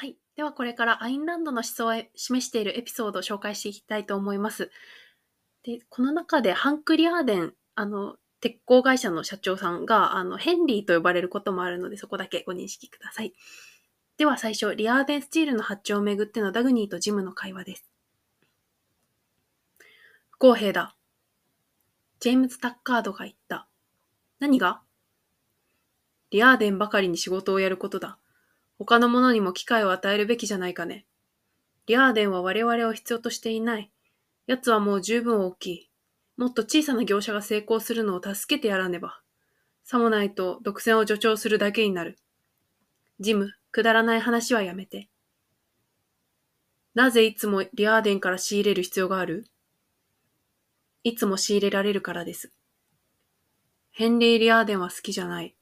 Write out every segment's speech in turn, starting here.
はい。ではこれからアインランドの思想を示しているエピソードを紹介していきたいと思います。で、この中でハンク・リアーデン、あの、鉄鋼会社の社長さんが、あの、ヘンリーと呼ばれることもあるので、そこだけご認識ください。では最初、リアーデンスチールの発注をめぐってのダグニーとジムの会話です。不公平だ。ジェームズ・タッカードが言った。何が？リアーデンばかりに仕事をやることだ。他の者にも機会を与えるべきじゃないかね。リアーデンは我々を必要としていない。奴はもう十分大きい。もっと小さな業者が成功するのを助けてやらねば。さもないと独占を助長するだけになる。ジム、くだらない話はやめて。なぜいつもリアーデンから仕入れる必要がある？いつも仕入れられるからです。ヘンリー・リアーデンは好きじゃない。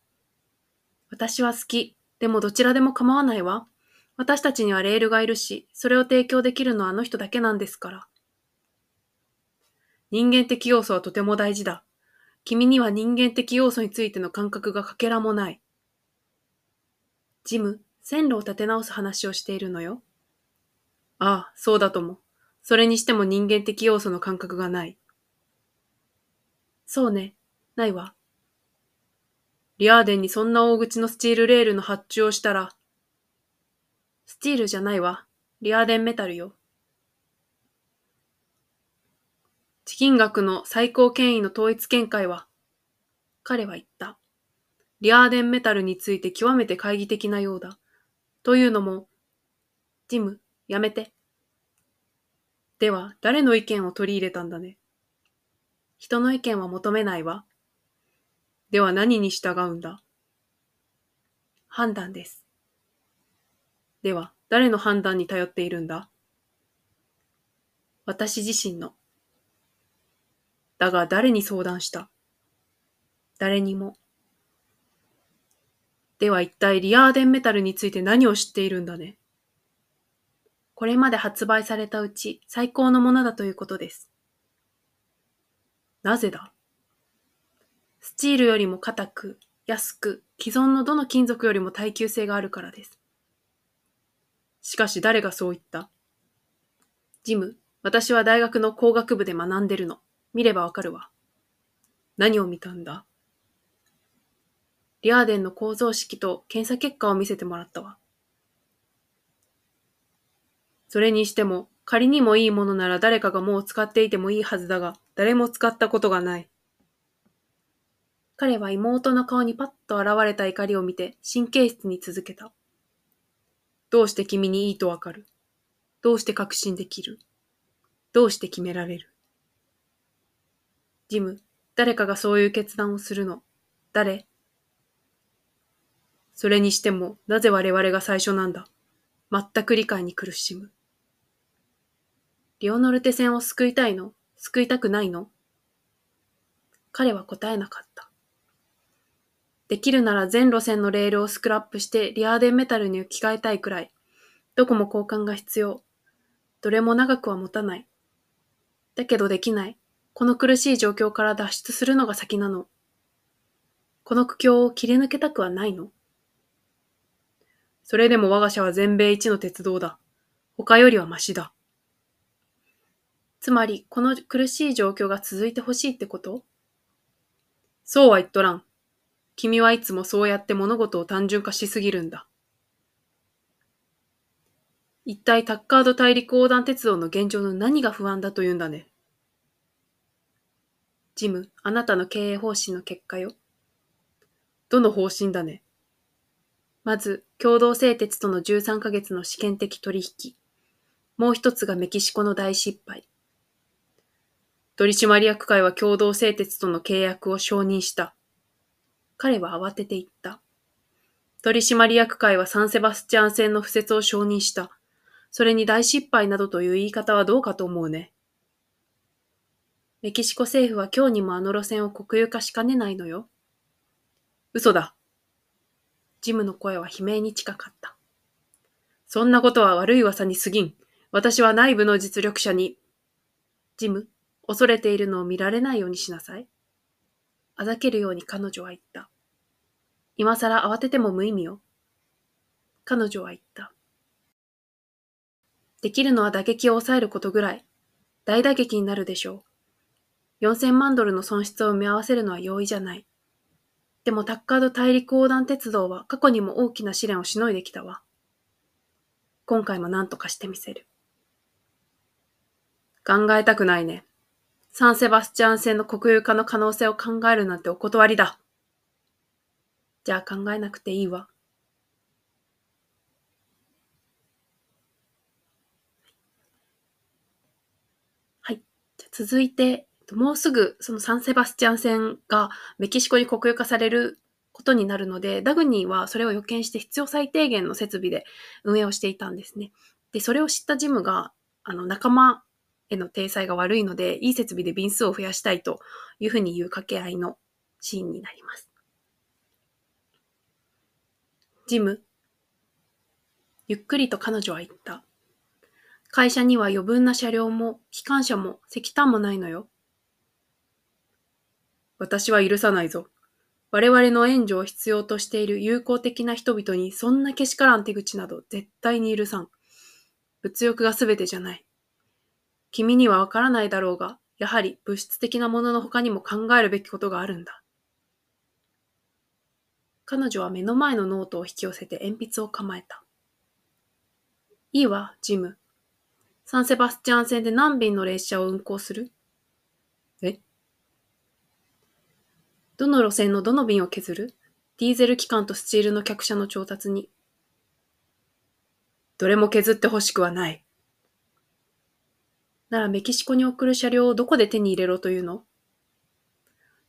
私は好き。でもどちらでも構わないわ。私たちにはレールがいるし、それを提供できるのはあの人だけなんですから。人間的要素はとても大事だ。君には人間的要素についての感覚がかけらもない。ジム、線路を立て直す話をしているのよ。ああ、そうだとも。それにしても人間的要素の感覚がない。そうね、ないわ。リアーデンにそんな大口のスチールレールの発注をしたら、スチールじゃないわ。リアーデンメタルよ。地金額の最高権威の統一見解は、彼は言った。リアーデンメタルについて極めて懐疑的なようだ。というのも、ジム、やめて。では、誰の意見を取り入れたんだね。人の意見は求めないわ。では何に従うんだ？判断です。では、誰の判断に頼っているんだ？私自身の。だが誰に相談した？誰にも。では一体リアーデンメタルについて何を知っているんだね？これまで発売されたうち最高のものだということです。なぜだ？スチールよりも硬く、安く、既存のどの金属よりも耐久性があるからです。しかし誰がそう言った？ジム、私は大学の工学部で学んでるの。見ればわかるわ。何を見たんだ？リアーデンの構造式と検査結果を見せてもらったわ。それにしても、仮にもいいものなら誰かがもう使っていてもいいはずだが、誰も使ったことがない。彼は妹の顔にパッと現れた怒りを見て神経質に続けた。どうして君にいいとわかる？どうして確信できる？どうして決められる？ジム、誰かがそういう決断をするの？誰？それにしても、なぜ我々が最初なんだ？全く理解に苦しむ。リオノルテ戦を救いたいの？救いたくないの？彼は答えなかった。できるなら全路線のレールをスクラップしてリアーデンメタルに置き換えたいくらい。どこも交換が必要。どれも長くは持たない。だけどできない。この苦しい状況から脱出するのが先なの。この苦境を切り抜けたくはないのそれでも我が社は全米一の鉄道だ。他よりはマシだ。つまり、この苦しい状況が続いてほしいってこと？そうは言っとらん。君はいつもそうやって物事を単純化しすぎるんだ。一体タッカード大陸横断鉄道の現状の何が不安だというんだね。ジム、あなたの経営方針の結果よ。どの方針だね。まず、共同製鉄との13ヶ月の試験的取引。もう一つがメキシコの大失敗。取締役会は共同製鉄との契約を承認した。彼は慌てて言った。取締役会はサンセバスチャン戦の不設を承認した。それに大失敗などという言い方はどうかと思うね。メキシコ政府は今日にもあの路線を国有化しかねないのよ。嘘だ。ジムの声は悲鳴に近かった。そんなことは悪い噂に過ぎん。私は内部の実力者に。ジム、恐れているのを見られないようにしなさい。あざけるように彼女は言った。今更慌てても無意味よ。彼女は言った。できるのは打撃を抑えることぐらい。大打撃になるでしょう。4000万ドルの損失を埋め合わせるのは容易じゃない。でもタッカード大陸横断鉄道は過去にも大きな試練をしのいできたわ。今回も何とかしてみせる。考えたくないね。サンセバスチャン線の国有化の可能性を考えるなんてお断りだ。じゃあ考えなくていいわ。はい。じゃ続いて、もうすぐそのサンセバスチャン線がメキシコに国有化されることになるので、ダグニーはそれを予見して必要最低限の設備で運営をしていたんですね。で、それを知ったジムが、あの、仲間への体裁が悪いので、いい設備で便数を増やしたいというふうに言う掛け合いのシーンになります。ジム。ゆっくりと彼女は言った。会社には余分な車両も機関車も石炭もないのよ。私は許さないぞ。我々の援助を必要としている友好的な人々にそんなけしからん手口など絶対に許さん。物欲が全てじゃない。君にはわからないだろうが、やはり物質的なものの他にも考えるべきことがあるんだ。彼女は目の前のノートを引き寄せて鉛筆を構えた。いいわ、ジム。サンセバスチャン線で何便の列車を運行する？え？どの路線のどの便を削る？ディーゼル機関とスチールの客車の調達に。どれも削ってほしくはない。ならメキシコに送る車両をどこで手に入れろというの？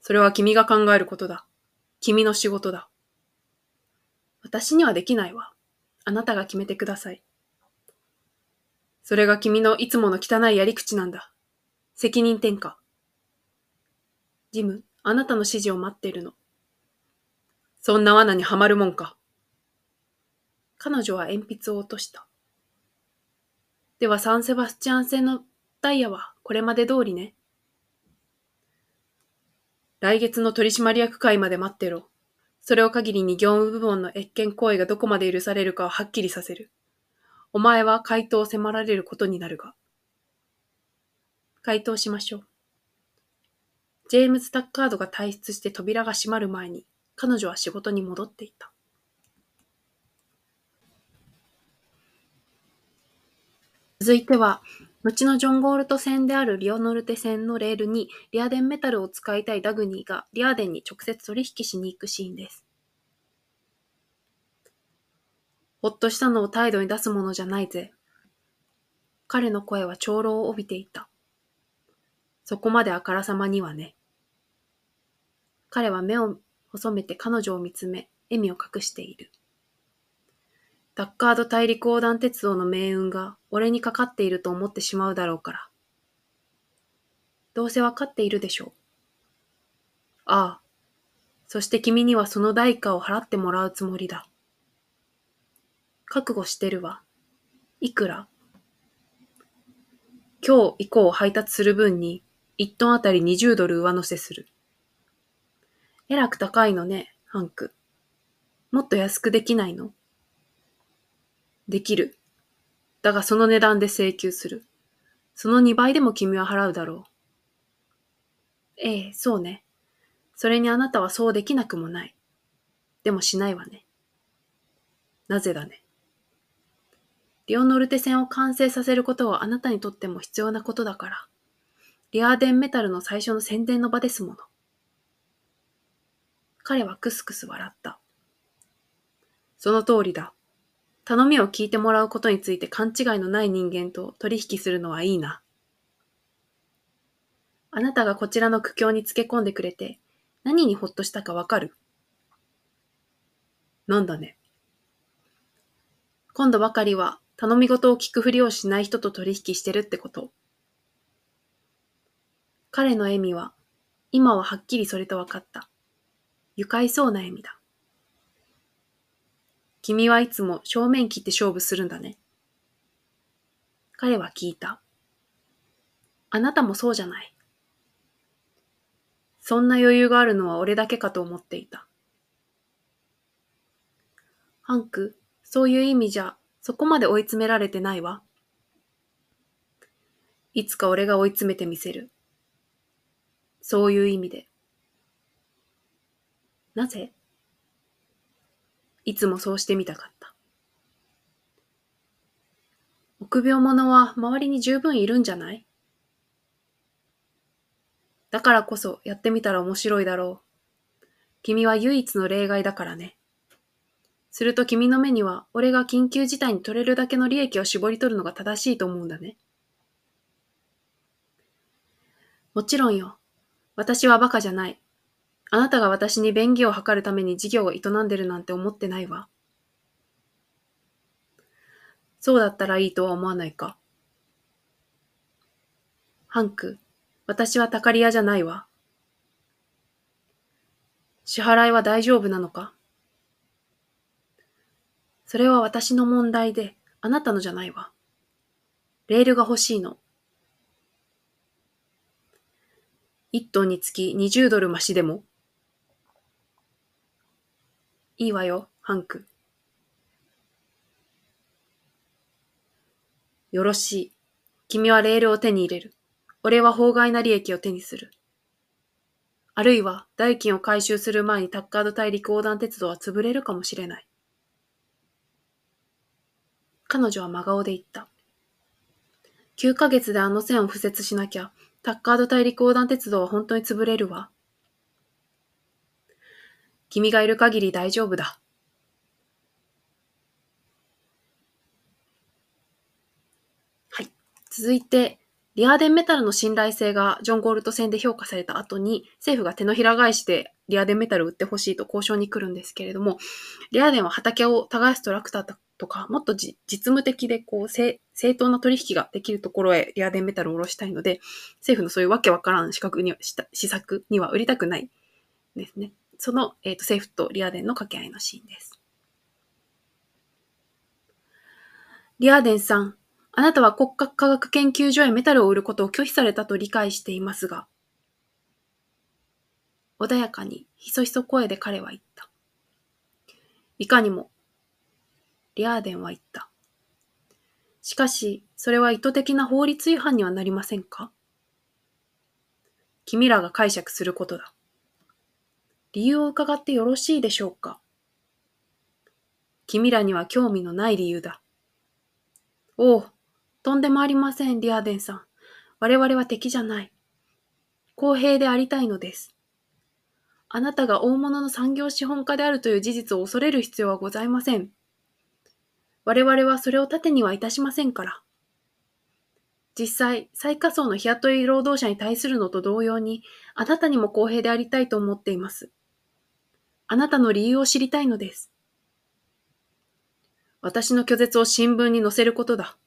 それは君が考えることだ。君の仕事だ。私にはできないわ。あなたが決めてください。それが君のいつもの汚いやり口なんだ。責任転嫁。ジム、あなたの指示を待っているの。そんな罠にはまるもんか。彼女は鉛筆を落とした。ではサンセバスチャン線のダイヤはこれまで通りね。来月の取締役会まで待ってろ。それを限りに業務部門の越権行為がどこまで許されるかをはっきりさせる。お前は回答を迫られることになるが。回答しましょう。ジェームズ・タッカードが退出して扉が閉まる前に、彼女は仕事に戻っていた。続いては、後のジョン・ゴールト線であるリオノルテ線のレールにリアデンメタルを使いたいダグニーがリアデンに直接取引しに行くシーンです。ほっとしたのを態度に出すものじゃないぜ。彼の声は長老を帯びていた。そこまであからさまにはね。彼は目を細めて彼女を見つめ、笑みを隠している。ダッカード大陸横断鉄道の命運が俺にかかっていると思ってしまうだろうから。どうせわかっているでしょう。ああ。そして君にはその代価を払ってもらうつもりだ。覚悟してるわ。いくら今日以降配達する分に1トンあたり20ドル上乗せする。えらく高いのね、ハンク。もっと安くできないの？できる。だがその値段で請求する。その2倍でも君は払うだろう。ええ、そうね。それにあなたはそうできなくもない。でもしないわね。なぜだね。リオノルテ線を完成させることはあなたにとっても必要なことだから。リアーデンメタルの最初の宣伝の場ですもの。彼はクスクス笑った。その通りだ。頼みを聞いてもらうことについて勘違いのない人間と取引するのはいいな。あなたがこちらの苦境につけ込んでくれて、何にほっとしたかわかる？なんだね。今度ばかりは頼み事を聞くふりをしない人と取引してるってこと。彼の笑みは、今ははっきりそれと分かった。愉快そうな笑みだ。君はいつも正面切って勝負するんだね。彼は聞いた。あなたもそうじゃない。そんな余裕があるのは俺だけかと思っていた。ハンク、そういう意味じゃ、そこまで追い詰められてないわ。いつか俺が追い詰めてみせる。そういう意味で。なぜ？いつもそうしてみたかった。臆病者は周りに十分いるんじゃない？だからこそやってみたら面白いだろう。君は唯一の例外だからね。すると君の目には俺が緊急事態に取れるだけの利益を絞り取るのが正しいと思うんだね。もちろんよ。私は馬鹿じゃない。あなたが私に便宜を図るために事業を営んでるなんて思ってないわ。そうだったらいいとは思わないか。ハンク、私はたかり屋じゃないわ。支払いは大丈夫なのかそれは私の問題で、あなたのじゃないわ。レールが欲しいの。1トンにつき20ドル増しでもいいわよ、ハンク。よろしい。君はレールを手に入れる。俺は法外な利益を手にする。あるいは、代金を回収する前にタッカード大陸横断鉄道は潰れるかもしれない。彼女は真顔で言った。9ヶ月であの線を敷設しなきゃ、タッカード大陸横断鉄道は本当に潰れるわ。君がいる限り大丈夫だ。はい。続いて、リアーデンメタルの信頼性がジョン・ゴールド戦で評価された後に、政府が手のひら返しでリアーデンメタルを売ってほしいと交渉に来るんですけれども、リアーデンは畑を耕すトラクターとか、もっと実務的でこう正当な取引ができるところへリアーデンメタルを下ろしたいので、政府のそういうわけわからん資格には、施策には売りたくないですね。その、えーと、政府とリアデンの掛け合いのシーンです。リアーデンさん、あなたは国家科学研究所へメタルを売ることを拒否されたと理解していますが、穏やかにひそひそ声で彼は言った。いかにも、リアーデンは言った。しかし、それは意図的な法律違反にはなりませんか？君らが解釈することだ。理由を伺ってよろしいでしょうか？君らには興味のない理由だ。おう、とんでもありません、リアーデンさん。我々は敵じゃない。公平でありたいのです。あなたが大物の産業資本家であるという事実を恐れる必要はございません。我々はそれを盾にはいたしませんから。実際、最下層の日雇い労働者に対するのと同様に、あなたにも公平でありたいと思っています。あなたの理由を知りたいのです。私の拒絶を新聞に載せることだ。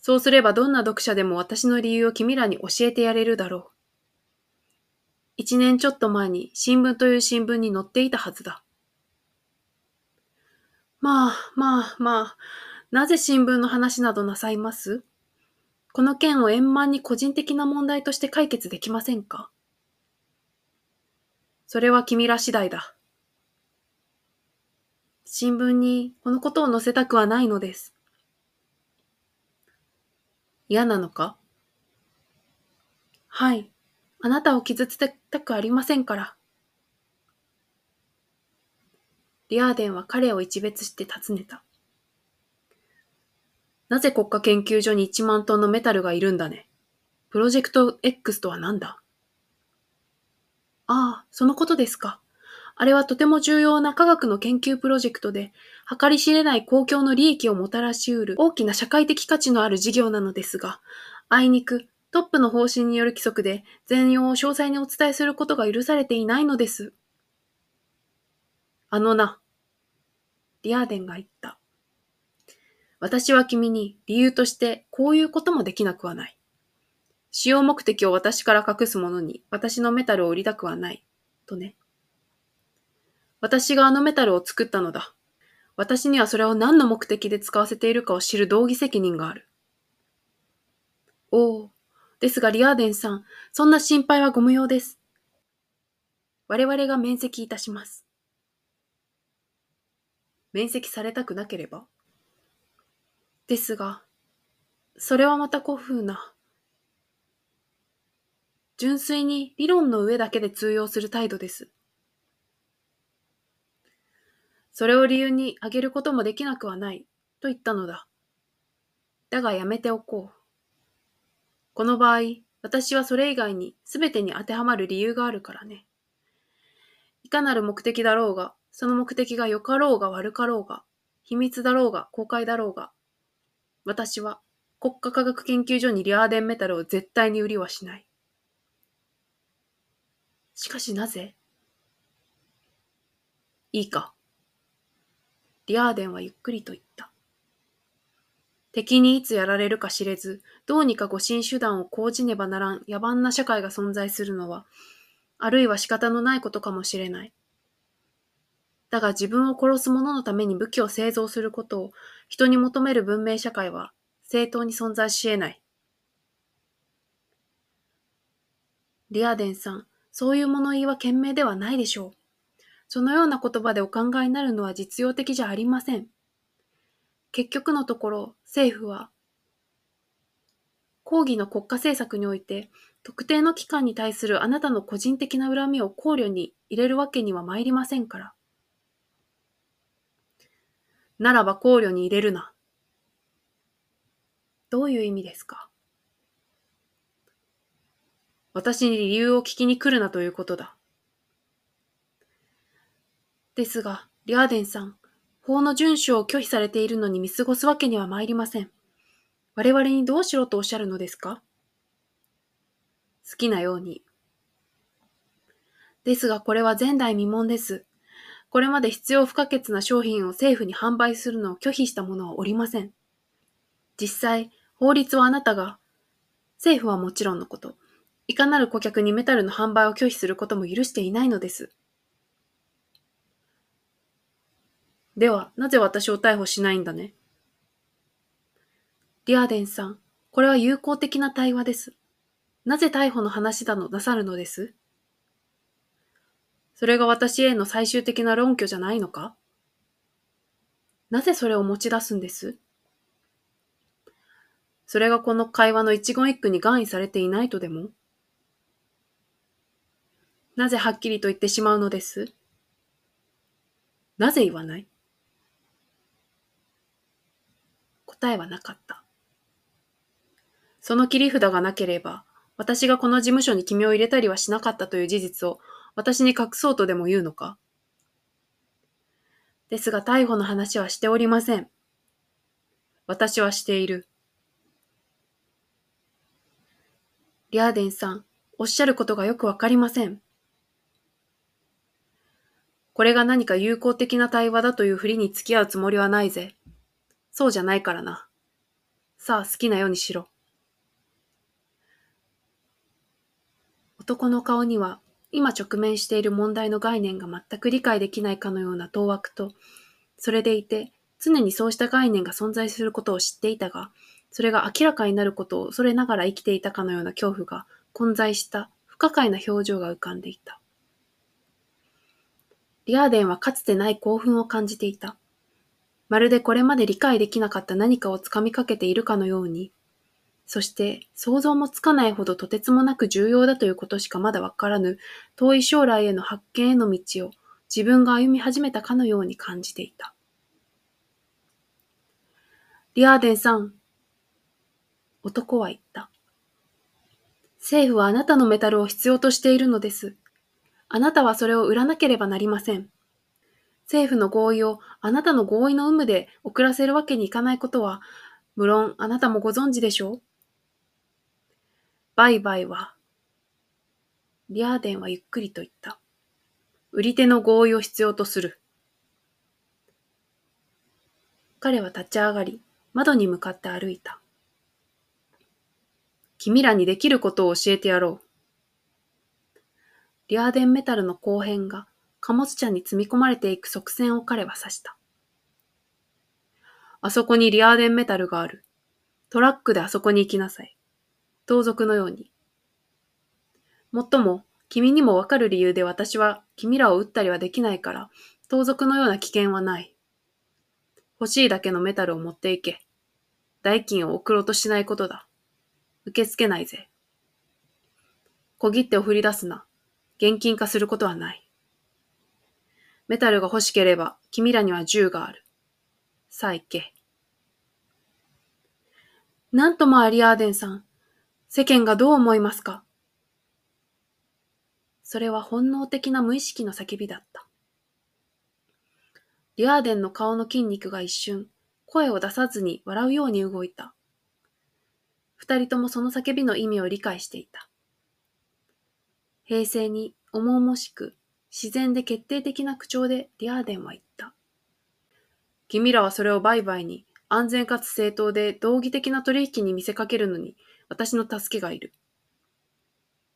そうすればどんな読者でも私の理由を君らに教えてやれるだろう。一年ちょっと前に新聞という新聞に載っていたはずだ。まあ、まあ、まあ、なぜ新聞の話などなさいます？この件を円満に個人的な問題として解決できませんか？それは君ら次第だ。新聞にこのことを載せたくはないのです。嫌なのか？はい。あなたを傷つけたくありませんから。リアーデンは彼を一別して尋ねた。なぜ国家研究所に1万トンのメタルがいるんだね？プロジェクト X とは何だ？ああ、そのことですか。あれはとても重要な科学の研究プロジェクトで、計り知れない公共の利益をもたらし得る大きな社会的価値のある事業なのですが、あいにくトップの方針による規則で全容を詳細にお伝えすることが許されていないのです。あのな、リアーデンが言った。私は君に理由としてこういうこともできなくはない。使用目的を私から隠す者に私のメタルを売りたくはない。とね。私があのメタルを作ったのだ。私にはそれを何の目的で使わせているかを知る道義責任がある。おお、ですがリアーデンさん、そんな心配はご無用です。我々が面積いたします。面積されたくなければですが、それはまた古風な。純粋に理論の上だけで通用する態度です。それを理由に挙げることもできなくはない、と言ったのだ。だがやめておこう。この場合、私はそれ以外に全てに当てはまる理由があるからね。いかなる目的だろうが、その目的が良かろうが悪かろうが、秘密だろうが公開だろうが、私は国家科学研究所にリアーデンメタルを絶対に売りはしない。しかしなぜ？いいか。リアーデンはゆっくりと言った。敵にいつやられるか知れず、どうにか護身手段を講じねばならん野蛮な社会が存在するのは、あるいは仕方のないことかもしれない。だが自分を殺す者のために武器を製造することを人に求める文明社会は正当に存在し得ない。リアデンさん、そういう物言いは賢明ではないでしょう。そのような言葉でお考えになるのは実用的じゃありません。結局のところ、政府は、抗議の国家政策において、特定の機関に対するあなたの個人的な恨みを考慮に入れるわけには参りませんから。ならば考慮に入れるな。どういう意味ですか？私に理由を聞きに来るなということだ。ですが、リャーデンさん、法の遵守を拒否されているのに見過ごすわけには参りません。我々にどうしろとおっしゃるのですか？好きなように。ですがこれは前代未聞です。これまで必要不可欠な商品を政府に販売するのを拒否した者はおりません。実際、法律はあなたが、政府はもちろんのこと、いかなる顧客にメタルの販売を拒否することも許していないのです。では、なぜ私を逮捕しないんだね？リアデンさん、これは友好的な対話です。なぜ逮捕の話だのなさるのです？それが私への最終的な論拠じゃないのか？なぜそれを持ち出すんです？それがこの会話の一言一句に含意されていないとでも？なぜはっきりと言ってしまうのです？なぜ言わない？答えはなかった。その切り札がなければ、私がこの事務所に君を入れたりはしなかったという事実を私に隠そうとでも言うのかですが逮捕の話はしておりません。私はしている。リャーデンさん、おっしゃることがよくわかりません。これが何か友好的な対話だというふりに付き合うつもりはないぜ。そうじゃないからな。さあ好きなようにしろ。男の顔には今直面している問題の概念が全く理解できないかのような当惑と、それでいて常にそうした概念が存在することを知っていたが、それが明らかになることを恐れながら生きていたかのような恐怖が混在した不可解な表情が浮かんでいた。リアーデンはかつてない興奮を感じていた。まるでこれまで理解できなかった何かをつかみかけているかのように、そして想像もつかないほどとてつもなく重要だということしかまだわからぬ遠い将来への発見への道を自分が歩み始めたかのように感じていた。リアーデンさん、男は言った。政府はあなたのメタルを必要としているのです。あなたはそれを売らなければなりません。政府の合意をあなたの合意の有無で遅らせるわけにいかないことは、無論あなたもご存知でしょう売買は、リアーデンはゆっくりと言った。売り手の合意を必要とする。彼は立ち上がり、窓に向かって歩いた。君らにできることを教えてやろう。リアーデンメタルの後編が貨物車に積み込まれていく側線を彼は指した。あそこにリアーデンメタルがある。トラックであそこに行きなさい。盗賊のように。もっとも、君にもわかる理由で私は君らを撃ったりはできないから、盗賊のような危険はない。欲しいだけのメタルを持っていけ。代金を送ろうとしないことだ。受け付けないぜ。小切手を振り出すな。現金化することはない。メタルが欲しければ、君らには銃がある。さあ行け。なんともアリアーデンさん、世間がどう思いますか？それは本能的な無意識の叫びだった。リアーデンの顔の筋肉が一瞬、声を出さずに笑うように動いた。二人ともその叫びの意味を理解していた。平静に重々しく自然で決定的な口調でリアーデンは言った。君らはそれを売買に安全かつ正当で道義的な取引に見せかけるのに私の助けがいる。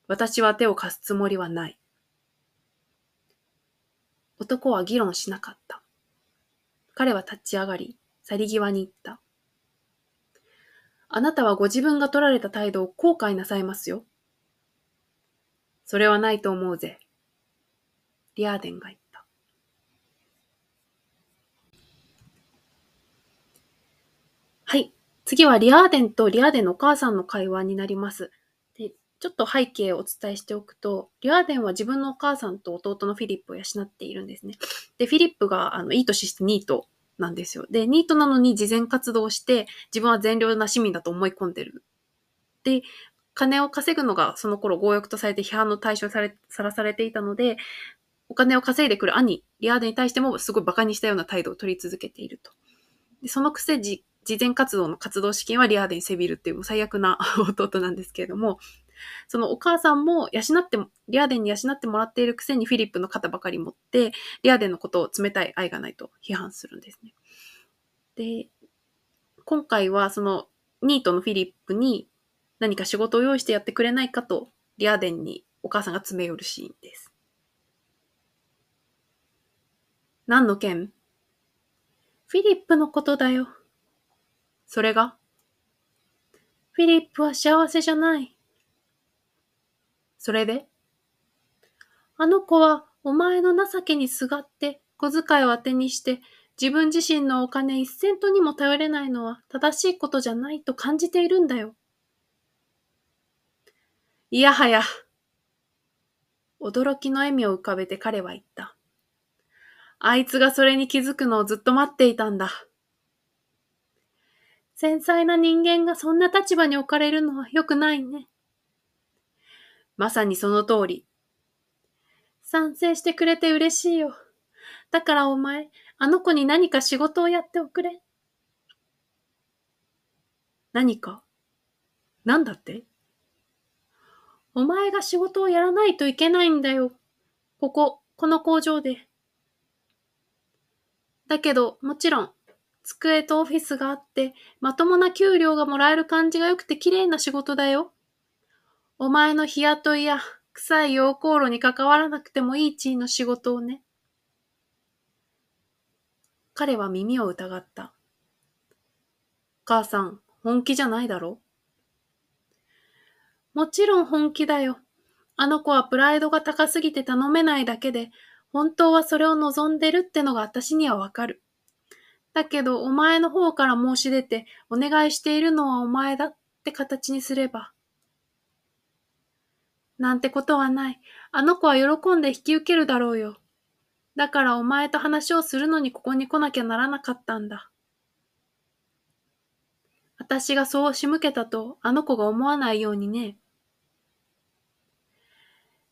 私は手を貸すつもりはない。男は議論しなかった。彼は立ち上がり、去り際に言った。あなたはご自分が取られた態度を後悔なさいますよ。それはないと思うぜ。リアーデンが言った。はい。次はリアーデンとリアーデンのお母さんの会話になります。でちょっと背景をお伝えしておくと、リアーデンは自分のお母さんと弟のフィリップを養っているんですね。で、フィリップがあのいい年してニートなんですよ。で、ニートなのに慈善活動して自分は善良な市民だと思い込んでる。で、金を稼ぐのがその頃強欲とされて批判の対象され、さらされていたので、お金を稼いでくる兄、リアーデに対してもすごい馬鹿にしたような態度を取り続けていると。でそのくせ、慈善活動の活動資金はリアーデにせびるっていう最悪な 弟なんですけれども、そのお母さんも養って、リアーデンに養ってもらっているくせにフィリップの肩ばかり持って、リアーデンのことを冷たい愛がないと批判するんですね。で、今回はそのニートのフィリップに何か仕事を用意してやってくれないかと、リアーデンにお母さんが詰め寄るシーンです。何の件？フィリップのことだよ。それが？フィリップは幸せじゃない。それで？あの子はお前の情けにすがって小遣いを当てにして自分自身のお金一セントにも頼れないのは正しいことじゃないと感じているんだよ。いやはや。驚きの笑みを浮かべて彼は言った。あいつがそれに気づくのをずっと待っていたんだ。繊細な人間がそんな立場に置かれるのは良くないね。まさにその通り。賛成してくれて嬉しいよ。だからお前、あの子に何か仕事をやっておくれ。何か？何だって？お前が仕事をやらないといけないんだよ。ここ、この工場で。だけど、もちろん、机とオフィスがあって、まともな給料がもらえる感じが良くて綺麗な仕事だよ。お前の日雇いや臭い陽光炉に関わらなくてもいい地位の仕事をね。彼は耳を疑った。母さん、本気じゃないだろ？もちろん本気だよ。あの子はプライドが高すぎて頼めないだけで、本当はそれを望んでるってのが私にはわかる。だけど、お前の方から申し出て、お願いしているのはお前だって形にすれば。なんてことはない。あの子は喜んで引き受けるだろうよ。だからお前と話をするのにここに来なきゃならなかったんだ。私がそう仕向けたとあの子が思わないようにね。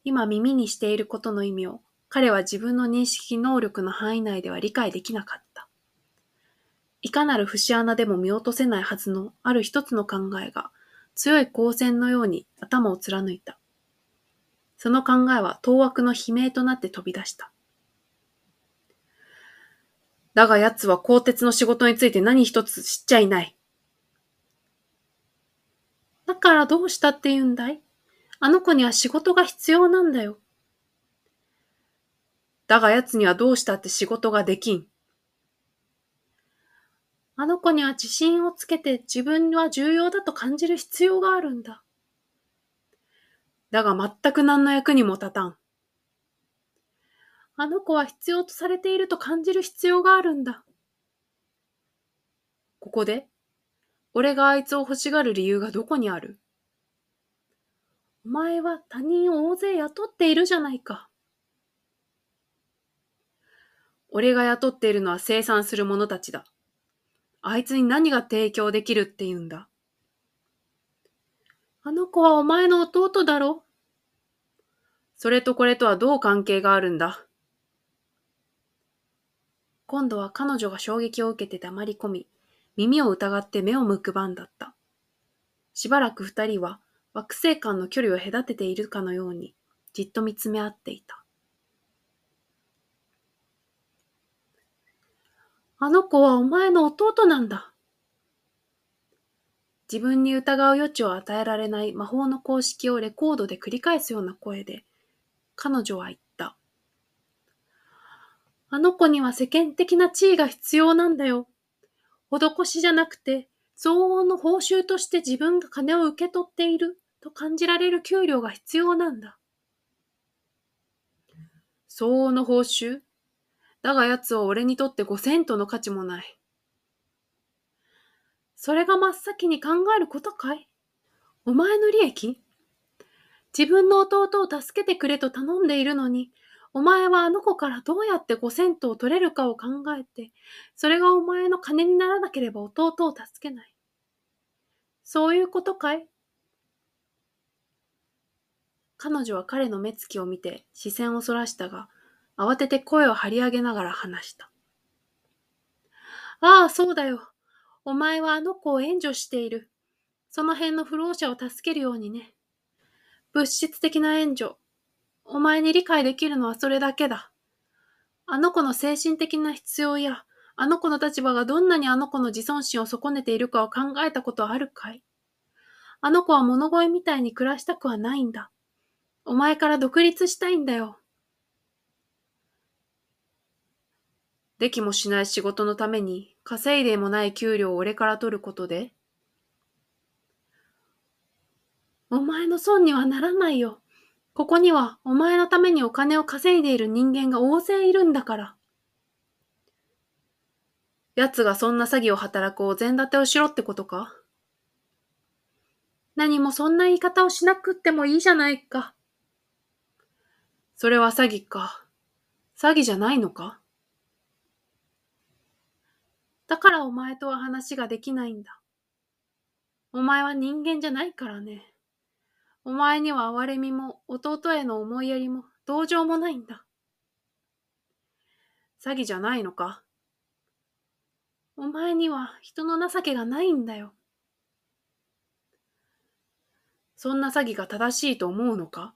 今耳にしていることの意味を彼は自分の認識能力の範囲内では理解できなかった。いかなる節穴でも見落とせないはずのある一つの考えが強い光線のように頭を貫いた。その考えは当惑の悲鳴となって飛び出した。だが奴は鋼鉄の仕事について何一つ知っちゃいない。だからどうしたって言うんだい？あの子には仕事が必要なんだよ。だが奴にはどうしたって仕事ができん。あの子には自信をつけて自分は重要だと感じる必要があるんだ。だが全く何の役にも立たん。あの子は必要とされていると感じる必要があるんだ。ここで俺があいつを欲しがる理由がどこにある？お前は他人を大勢雇っているじゃないか。俺が雇っているのは生産する者たちだ。あいつに何が提供できるって言うんだ？あの子はお前の弟だろ？それとこれとはどう関係があるんだ？今度は彼女が衝撃を受けて黙り込み、耳を疑って目を向く番だった。しばらく二人は惑星間の距離を隔てているかのようにじっと見つめ合っていた。あの子はお前の弟なんだ。自分に疑う余地を与えられない魔法の公式をレコードで繰り返すような声で、彼女は言った。あの子には世間的な地位が必要なんだよ。施しじゃなくて、相応の報酬として自分が金を受け取っていると感じられる給料が必要なんだ。相応の報酬？だが奴は俺にとって5セントの価値もない。それが真っ先に考えることかい？お前の利益？自分の弟を助けてくれと頼んでいるのに、お前はあの子からどうやって5セントを取れるかを考えて、それがお前の金にならなければ弟を助けない。そういうことかい？彼女は彼の目つきを見て視線をそらしたが、慌てて声を張り上げながら話した。ああ、そうだよ。お前はあの子を援助している。その辺の不老者を助けるようにね。物質的な援助。お前に理解できるのはそれだけだ。あの子の精神的な必要や、あの子の立場がどんなにあの子の自尊心を損ねているかを考えたことあるかいあの子は物乞いみたいに暮らしたくはないんだ。お前から独立したいんだよ。できもしない仕事のために稼いでもない給料を俺から取ることで？お前の損にはならないよ。ここにはお前のためにお金を稼いでいる人間が大勢いるんだから。奴がそんな詐欺を働くお膳立てをしろってことか？何もそんな言い方をしなくってもいいじゃないか。それは詐欺か？詐欺じゃないのか？だからお前とは話ができないんだ。お前は人間じゃないからね。お前には哀れみも弟への思いやりも同情もないんだ。詐欺じゃないのか？お前には人の情けがないんだよ。そんな詐欺が正しいと思うのか？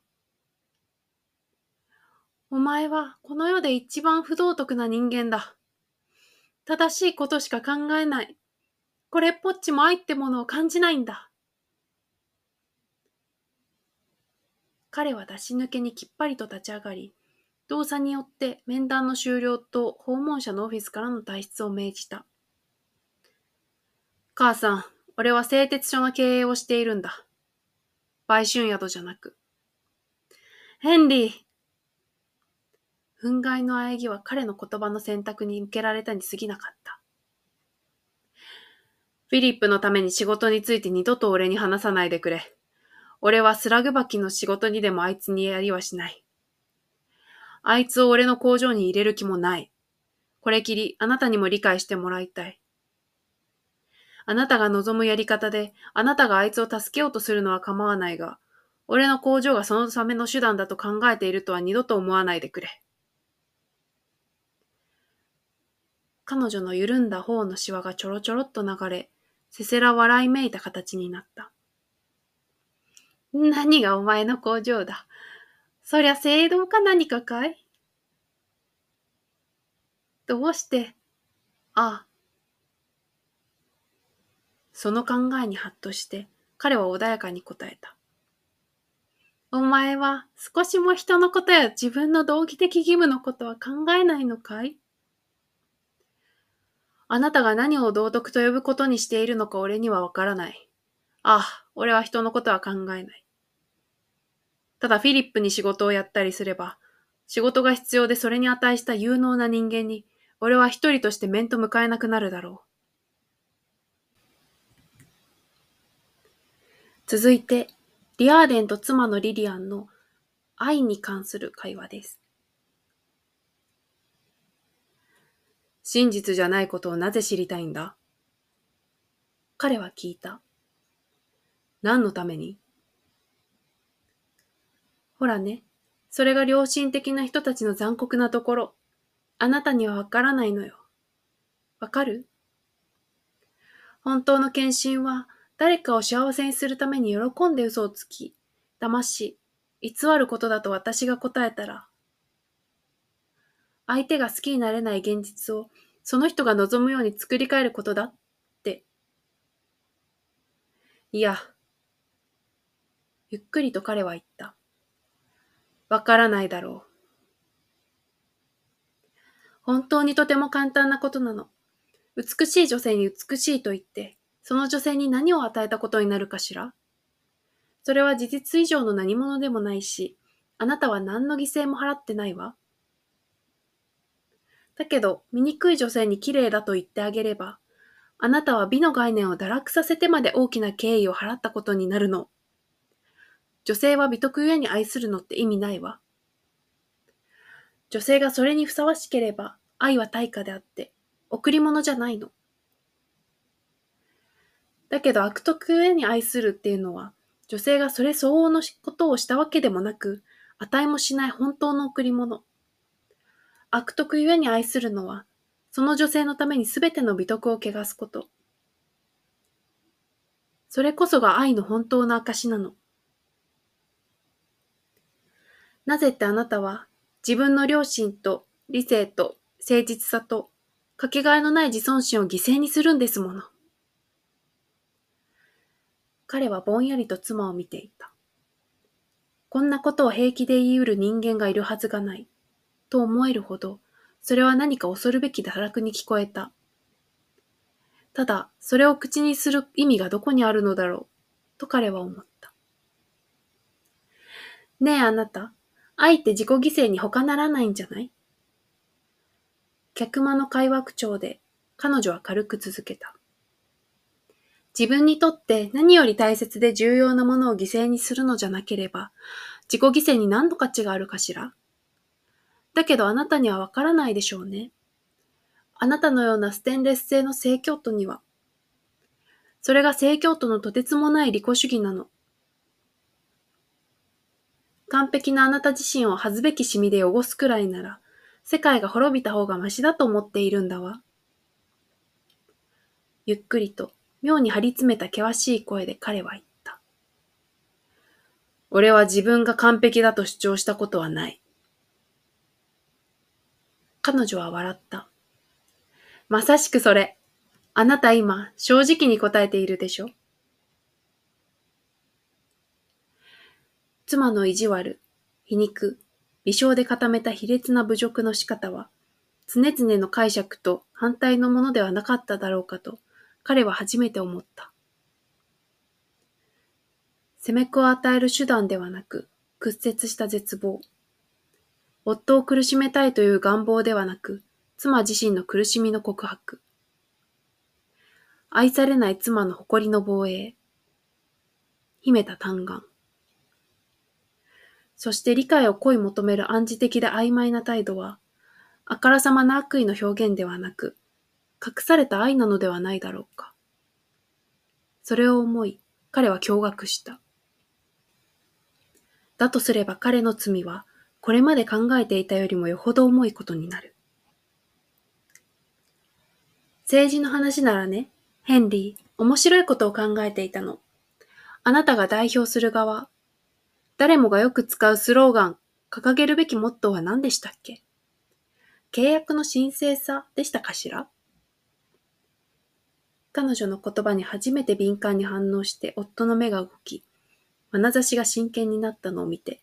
お前はこの世で一番不道徳な人間だ。正しいことしか考えない。これっぽっちも愛ってものを感じないんだ。彼は出し抜けにきっぱりと立ち上がり、動作によって面談の終了と訪問者のオフィスからの退出を命じた。母さん、俺は製鉄所の経営をしているんだ。売春宿じゃなく。ヘンリー、憤慨の喘ぎは彼の言葉の選択に向けられたに過ぎなかった。フィリップのために仕事について二度と俺に話さないでくれ。俺はスラグバキの仕事にでもあいつにやりはしない。あいつを俺の工場に入れる気もない。これきりあなたにも理解してもらいたい。あなたが望むやり方で、あなたがあいつを助けようとするのは構わないが、俺の工場がそのための手段だと考えているとは二度と思わないでくれ。彼女の緩んだ方のシワがちょろちょろっと流れ、せせら笑いめいた形になった。何がお前の工場だ？そりゃ聖堂か何かかい？どうして、ああ。その考えにハッとして、彼は穏やかに答えた。お前は少しも人のことや自分の道義的義務のことは考えないのかい？あなたが何を道徳と呼ぶことにしているのか俺にはわからない。ああ、俺は人のことは考えない。ただフィリップに仕事をやったりすれば、仕事が必要でそれに値した有能な人間に、俺は一人として面と向かえなくなるだろう。続いて、リアーデンと妻のリリアンの愛に関する会話です。真実じゃないことをなぜ知りたいんだ？彼は聞いた。何のために？ほらね、それが良心的な人たちの残酷なところ。あなたにはわからないのよ。わかる？本当の献身は誰かを幸せにするために喜んで嘘をつき、騙し、偽ることだと私が答えたら、相手が好きになれない現実をその人が望むように作り変えることだ？って。いや、ゆっくりと彼は言った。わからないだろう。本当にとても簡単なことなの。美しい女性に美しいと言って、その女性に何を与えたことになるかしら？それは事実以上の何者でもないし、あなたは何の犠牲も払ってないわ。だけど、醜い女性に綺麗だと言ってあげれば、あなたは美の概念を堕落させてまで大きな敬意を払ったことになるの。女性は美徳ゆえに愛するのって意味ないわ。女性がそれにふさわしければ、愛は対価であって、贈り物じゃないの。だけど悪徳ゆえに愛するっていうのは、女性がそれ相応のことをしたわけでもなく、値もしない本当の贈り物。悪徳ゆえに愛するのは、その女性のためにすべての美徳を汚すこと。それこそが愛の本当の証なの。なぜってあなたは自分の良心と理性と誠実さとかけがえのない自尊心を犠牲にするんですもの。彼はぼんやりと妻を見ていた。こんなことを平気で言い得る人間がいるはずがない。と思えるほど、それは何か恐るべき堕落に聞こえた。ただ、それを口にする意味がどこにあるのだろう、と彼は思った。ねえあなた、愛って自己犠牲に他ならないんじゃない？客間の会話口調で彼女は軽く続けた。自分にとって何より大切で重要なものを犠牲にするのじゃなければ、自己犠牲に何の価値があるかしら？だけどあなたにはわからないでしょうね。あなたのようなステンレス製の聖教徒には。それが聖教徒のとてつもない利己主義なの。完璧なあなた自身を恥ずべきシミで汚すくらいなら、世界が滅びた方がましだと思っているんだわ。ゆっくりと妙に張り詰めた険しい声で彼は言った。俺は自分が完璧だと主張したことはない。彼女は笑った。まさしくそれ。あなた今、正直に答えているでしょ？妻の意地悪、皮肉、微笑で固めた卑劣な侮辱の仕方は、常々の解釈と反対のものではなかっただろうかと、彼は初めて思った。責め子を与える手段ではなく、屈折した絶望。夫を苦しめたいという願望ではなく、妻自身の苦しみの告白。愛されない妻の誇りの防衛。秘めた嘆願。そして理解を恋求める暗示的で曖昧な態度は、あからさまな悪意の表現ではなく、隠された愛なのではないだろうか。それを思い、彼は驚愕した。だとすれば彼の罪は、これまで考えていたよりもよほど重いことになる。政治の話ならね、ヘンリー、面白いことを考えていたの。あなたが代表する側、誰もがよく使うスローガン、掲げるべきモットーは何でしたっけ？契約の神聖さでしたかしら？彼女の言葉に初めて敏感に反応して夫の目が動き、眼差しが真剣になったのを見て、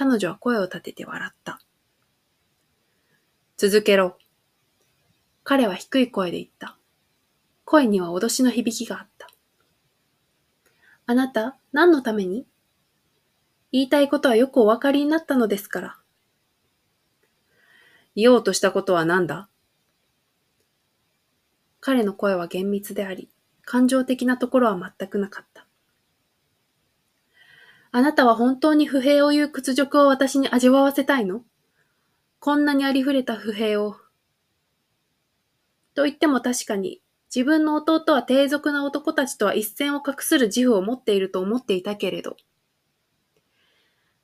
彼女は声を立てて笑った。続けろ。彼は低い声で言った。声には脅しの響きがあった。あなた、何のために？言いたいことはよくお分かりになったのですから。言おうとしたことは何だ？彼の声は厳密であり、感情的なところは全くなかった。あなたは本当に不平を言う屈辱を私に味わわせたいの？こんなにありふれた不平を。と言っても確かに、自分の弟は低俗な男たちとは一線を画する自負を持っていると思っていたけれど、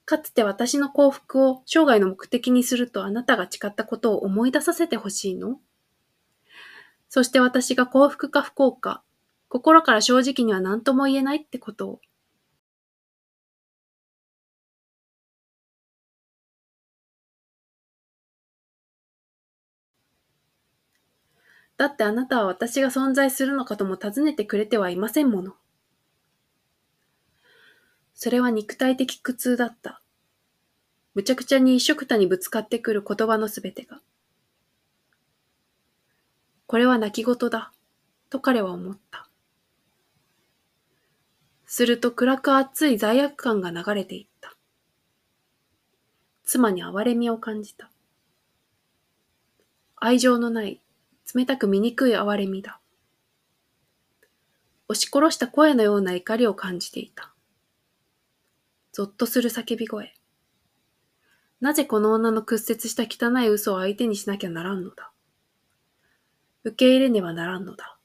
かつて私の幸福を生涯の目的にするとあなたが誓ったことを思い出させてほしいの？そして私が幸福か不幸か、心から正直には何とも言えないってことを。だってあなたは私が存在するのかとも尋ねてくれてはいませんもの。それは肉体的苦痛だった。むちゃくちゃに一緒くたにぶつかってくる言葉のすべてが。これは泣き言だ、と彼は思った。すると暗く熱い罪悪感が流れていった。妻に哀れみを感じた。愛情のない冷たく醜い哀れみだ。押し殺した声のような怒りを感じていた。ぞっとする叫び声。なぜこの女の屈折した汚い嘘を相手にしなきゃならんのだ。受け入れねばならんのだ。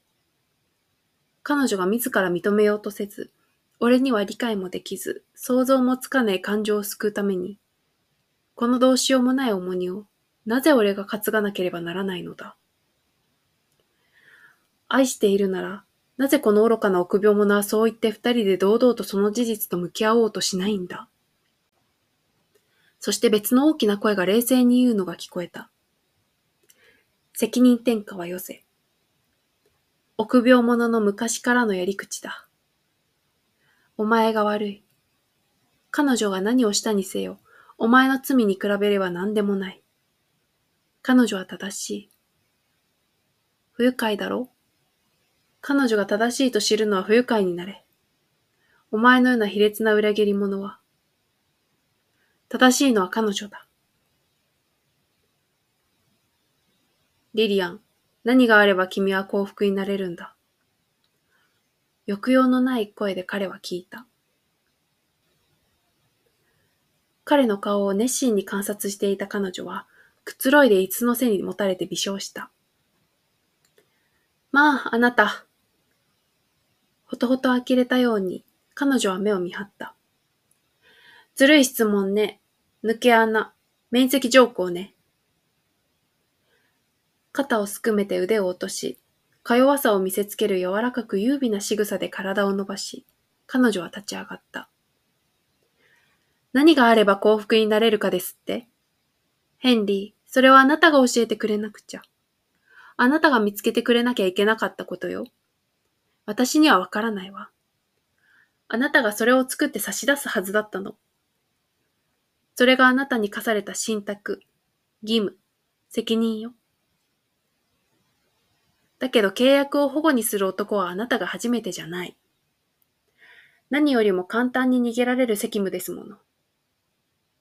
彼女が自ら認めようとせず、俺には理解もできず、想像もつかない感情を救うために、このどうしようもない重荷を、なぜ俺が担がなければならないのだ。愛しているなら、なぜこの愚かな臆病者はそう言って二人で堂々とその事実と向き合おうとしないんだ？そして別の大きな声が冷静に言うのが聞こえた。責任転嫁はよせ。臆病者の昔からのやり口だ。お前が悪い。彼女が何をしたにせよ、お前の罪に比べれば何でもない。彼女は正しい。不愉快だろ？彼女が正しいと知るのは不愉快になれ。お前のような卑劣な裏切り者は、正しいのは彼女だ。リリアン、何があれば君は幸福になれるんだ。抑揚のない声で彼は聞いた。彼の顔を熱心に観察していた彼女は、くつろいで椅子の背に持たれて微笑した。まあ、あなた、ほとほと呆れたように、彼女は目を見張った。ずるい質問ね。抜け穴。面積条項ね。肩をすくめて腕を落とし、か弱さを見せつける柔らかく優美な仕草で体を伸ばし、彼女は立ち上がった。何があれば幸福になれるかですって？ヘンリー、それはあなたが教えてくれなくちゃ。あなたが見つけてくれなきゃいけなかったことよ。私にはわからないわ。あなたがそれを作って差し出すはずだったの。それがあなたに課された信託、義務、責任よ。だけど契約を保護にする男はあなたが初めてじゃない。何よりも簡単に逃げられる責務ですもの。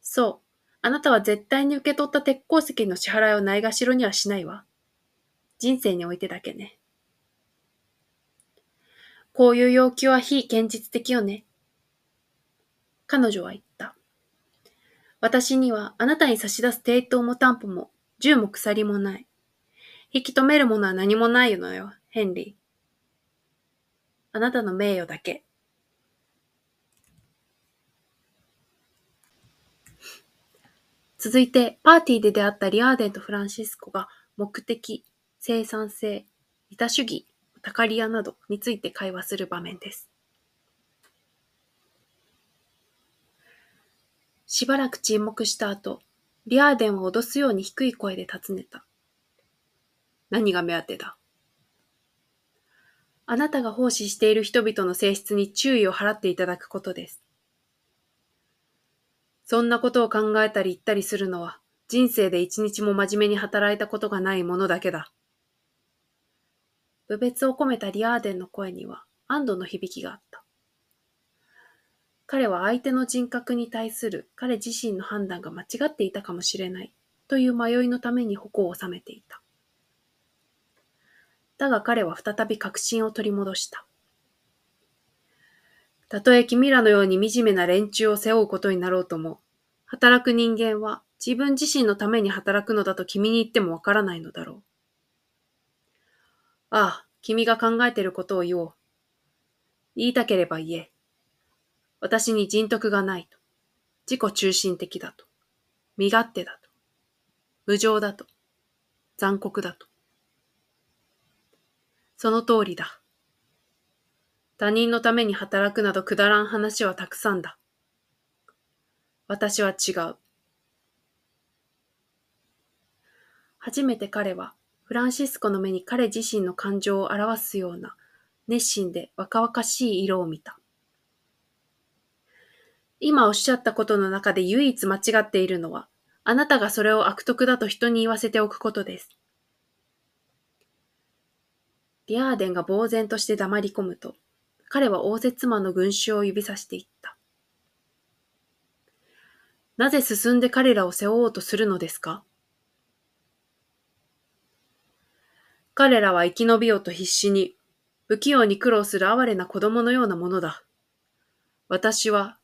そう。あなたは絶対に受け取った鉄鉱石の支払いをないがしろにはしないわ。人生においてだけね。こういう要求は非現実的よね。彼女は言った。私にはあなたに差し出す抵当も担保も銃も鎖もない。引き止めるものは何もないのよ、ヘンリー。あなたの名誉だけ。続いて、パーティーで出会ったリアーデンとフランシスコが目的、生産性、利他主義、タカリアなどについて会話する場面です。しばらく沈黙した後、リアーデンは脅すように低い声で尋ねた。何が目当てだ？あなたが奉仕している人々の性質に注意を払っていただくことです。そんなことを考えたり言ったりするのは、人生で一日も真面目に働いたことがないものだけだ。侮蔑を込めたリアーデンの声には安堵の響きがあった。彼は相手の人格に対する彼自身の判断が間違っていたかもしれないという迷いのために矛を収めていた。だが彼は再び確信を取り戻した。たとえ君らのように惨めな連中を背負うことになろうとも、働く人間は自分自身のために働くのだと君に言ってもわからないのだろう。ああ、君が考えてることを言おう。言いたければ言え。私に人徳がないと。自己中心的だと。身勝手だと。無情だと。残酷だと。その通りだ。他人のために働くなどくだらん話はたくさんだ。私は違う。初めて彼はフランシスコの目に彼自身の感情を表すような熱心で若々しい色を見た。今おっしゃったことの中で唯一間違っているのは、あなたがそれを悪徳だと人に言わせておくことです。リアーデンが呆然として黙り込むと、彼は応接妻の群衆を指さしていった。なぜ進んで彼らを背負おうとするのですか？彼らは生き延びようと必死に、不器用に苦労する哀れな子供のようなものだ。私は、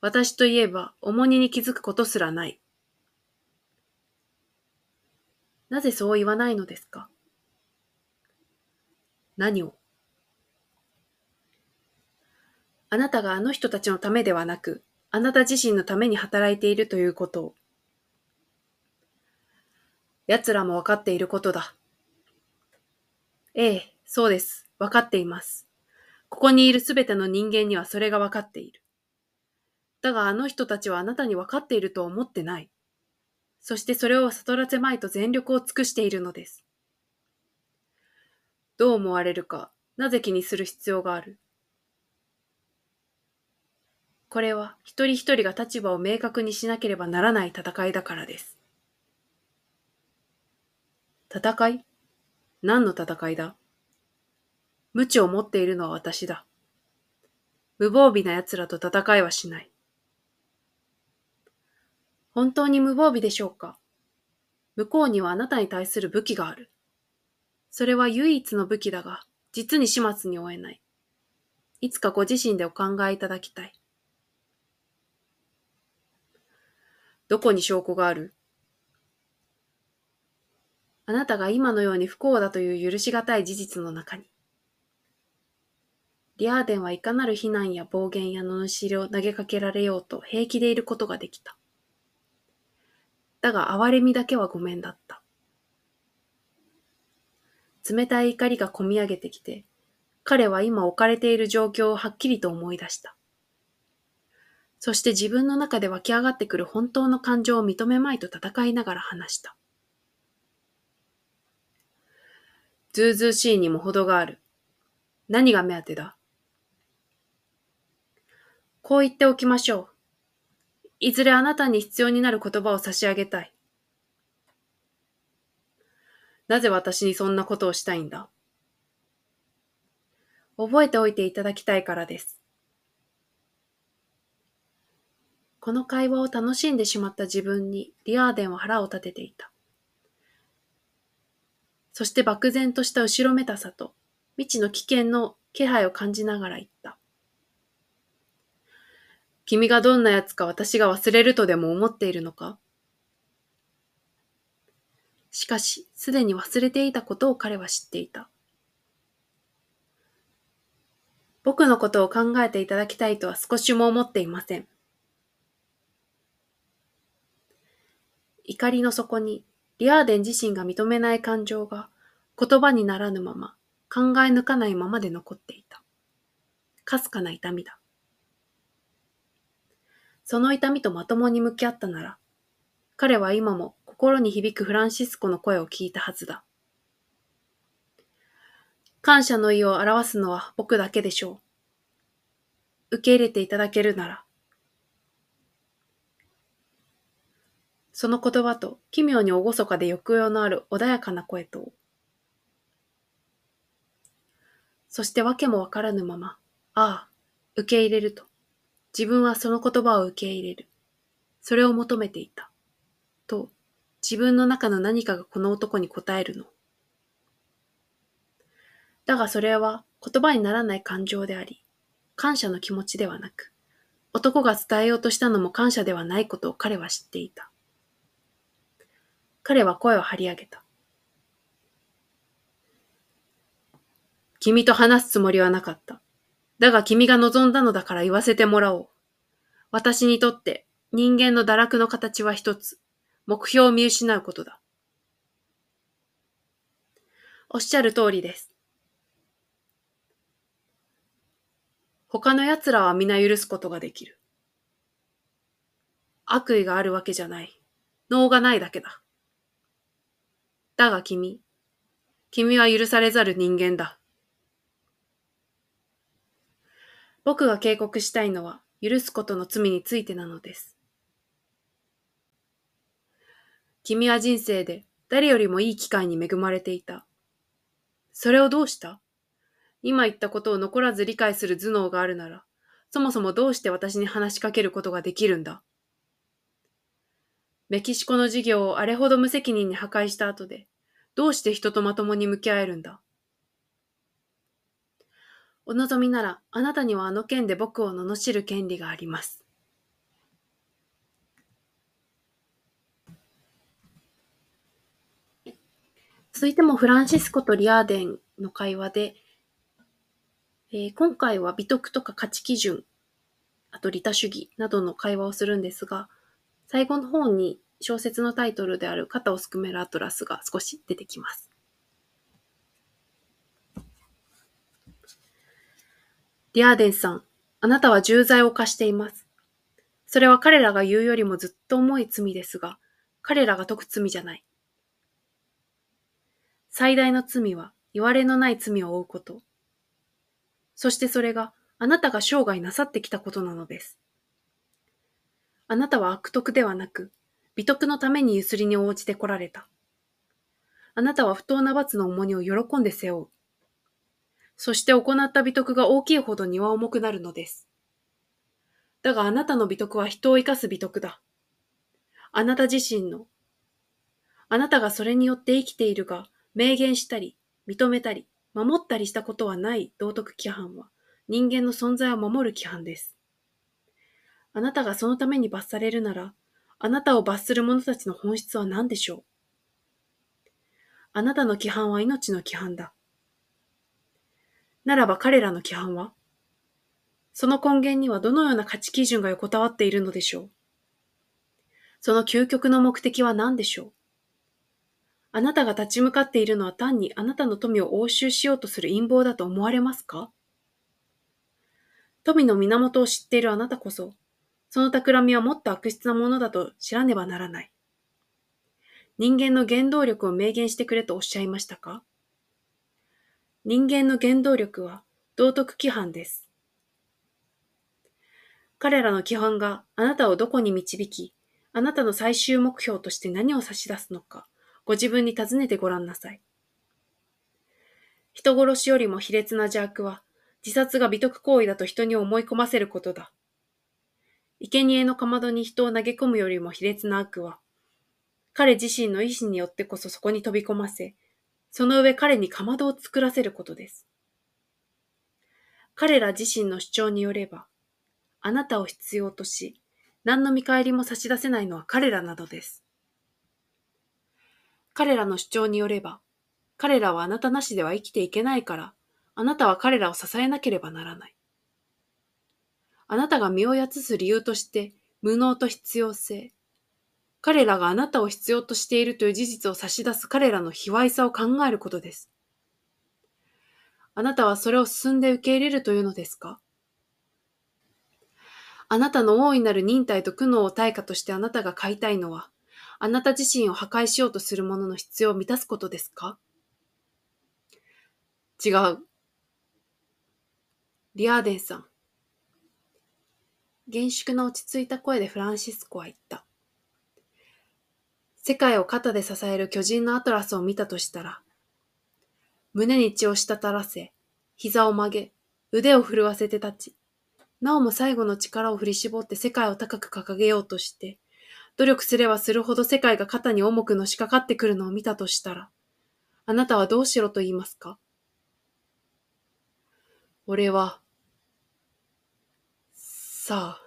私といえば重荷に気づくことすらない。なぜそう言わないのですか？何を？あなたがあの人たちのためではなく、あなた自身のために働いているということを。奴らもわかっていることだ。ええ、そうです。わかっています。ここにいるすべての人間にはそれがわかっている。だがあの人たちはあなたにわかっていると思ってない。そしてそれを悟らせまいと全力を尽くしているのです。どう思われるか、なぜ気にする必要がある？これは一人一人が立場を明確にしなければならない戦いだからです。戦い？何の戦いだ？無知を持っているのは私だ。無防備な奴らと戦いはしない。本当に無防備でしょうか？向こうにはあなたに対する武器がある。それは唯一の武器だが、実に始末に負えない。いつかご自身でお考えいただきたい。どこに証拠がある？あなたが今のように不幸だという許しがたい事実の中に。リアーデンはいかなる非難や暴言や罵りを投げかけられようと平気でいることができた。だが哀れみだけはごめんだった。冷たい怒りがこみ上げてきて、彼は今置かれている状況をはっきりと思い出した。そして自分の中で湧き上がってくる本当の感情を認めまいと戦いながら話した。ずうずうしいにも程がある。何が目当てだ？こう言っておきましょう。いずれあなたに必要になる言葉を差し上げたい。なぜ私にそんなことをしたいんだ？覚えておいていただきたいからです。この会話を楽しんでしまった自分にリアーデンは腹を立てていた。そして漠然とした後ろめたさと未知の危険の気配を感じながら言った。君がどんな奴か私が忘れるとでも思っているのか？しかし、すでに忘れていたことを彼は知っていた。僕のことを考えていただきたいとは少しも思っていません。怒りの底にリアーデン自身が認めない感情が言葉にならぬまま、考え抜かないままで残っていた。かすかな痛みだ。その痛みとまともに向き合ったなら、彼は今も心に響くフランシスコの声を聞いたはずだ。感謝の意を表すのは僕だけでしょう。受け入れていただけるなら。その言葉と奇妙に厳かで抑揚のある穏やかな声と、そして訳もわからぬまま、ああ、受け入れると、自分はその言葉を受け入れる。それを求めていた。と、自分の中の何かがこの男に答えるの。だがそれは言葉にならない感情であり、感謝の気持ちではなく、男が伝えようとしたのも感謝ではないことを彼は知っていた。彼は声を張り上げた。君と話すつもりはなかった。だが君が望んだのだから言わせてもらおう。私にとって人間の堕落の形は一つ。目標を見失うことだ。おっしゃる通りです。他の奴らは皆許すことができる。悪意があるわけじゃない。脳がないだけだ。だが君、君は許されざる人間だ。僕が警告したいのは、許すことの罪についてなのです。君は人生で誰よりもいい機会に恵まれていた。それをどうした？今言ったことを残らず理解する頭脳があるなら、そもそもどうして私に話しかけることができるんだ？メキシコの事業をあれほど無責任に破壊した後で、どうして人とまともに向き合えるんだ？お望みなら、あなたにはあの件で僕を罵る権利があります。続いてもフランシスコとリアーデンの会話で、えー、今回は美徳とか価値基準、あと利他主義などの会話をするんですが、最後の方に小説のタイトルである肩をすくめるアトラスが少し出てきます。リアーデンさん、あなたは重罪を犯しています。それは彼らが言うよりもずっと重い罪ですが、彼らが解く罪じゃない。最大の罪は言われのない罪を負うこと。そしてそれがあなたが生涯なさってきたことなのです。あなたは悪徳ではなく、美徳のためにゆすりに応じてこられた。あなたは不当な罰の重荷を喜んで背負う。そして行った美徳が大きいほど荷は重くなるのです。だがあなたの美徳は人を生かす美徳だ。あなた自身の。あなたがそれによって生きているが、明言したり、認めたり、守ったりしたことはない道徳規範は、人間の存在を守る規範です。あなたがそのために罰されるなら、あなたを罰する者たちの本質は何でしょう？あなたの規範は命の規範だ。ならば彼らの規範はその根源にはどのような価値基準が横たわっているのでしょう？その究極の目的は何でしょう？あなたが立ち向かっているのは単にあなたの富を押収しようとする陰謀だと思われますか？富の源を知っているあなたこそ、その企みはもっと悪質なものだと知らねばならない。人間の原動力を明言してくれとおっしゃいましたか？人間の原動力は道徳規範です。彼らの規範があなたをどこに導き、あなたの最終目標として何を差し出すのか、ご自分に尋ねてごらんなさい。人殺しよりも卑劣な邪悪は、自殺が美徳行為だと人に思い込ませることだ。生贄のかまどに人を投げ込むよりも卑劣な悪は、彼自身の意志によってこそそこに飛び込ませ、その上彼にかまどを作らせることです。彼ら自身の主張によれば、あなたを必要とし、何の見返りも差し出せないのは彼らなどです。彼らの主張によれば、彼らはあなたなしでは生きていけないから、あなたは彼らを支えなければならない。あなたが身をやつす理由として、無能と必要性。彼らがあなたを必要としているという事実を差し出す彼らの卑猥さを考えることです。あなたはそれを進んで受け入れるというのですか？あなたの大いなる忍耐と苦悩を対価としてあなたが買いたいのは、あなた自身を破壊しようとする者の必要を満たすことですか？違う。リアーデンさん。厳粛な落ち着いた声でフランシスコは言った。世界を肩で支える巨人のアトラスを見たとしたら、胸に血を滴らせ、膝を曲げ、腕を震わせて立ち、なおも最後の力を振り絞って世界を高く掲げようとして、努力すればするほど世界が肩に重くのしかかってくるのを見たとしたら、あなたはどうしろと言いますか？俺は、さあ、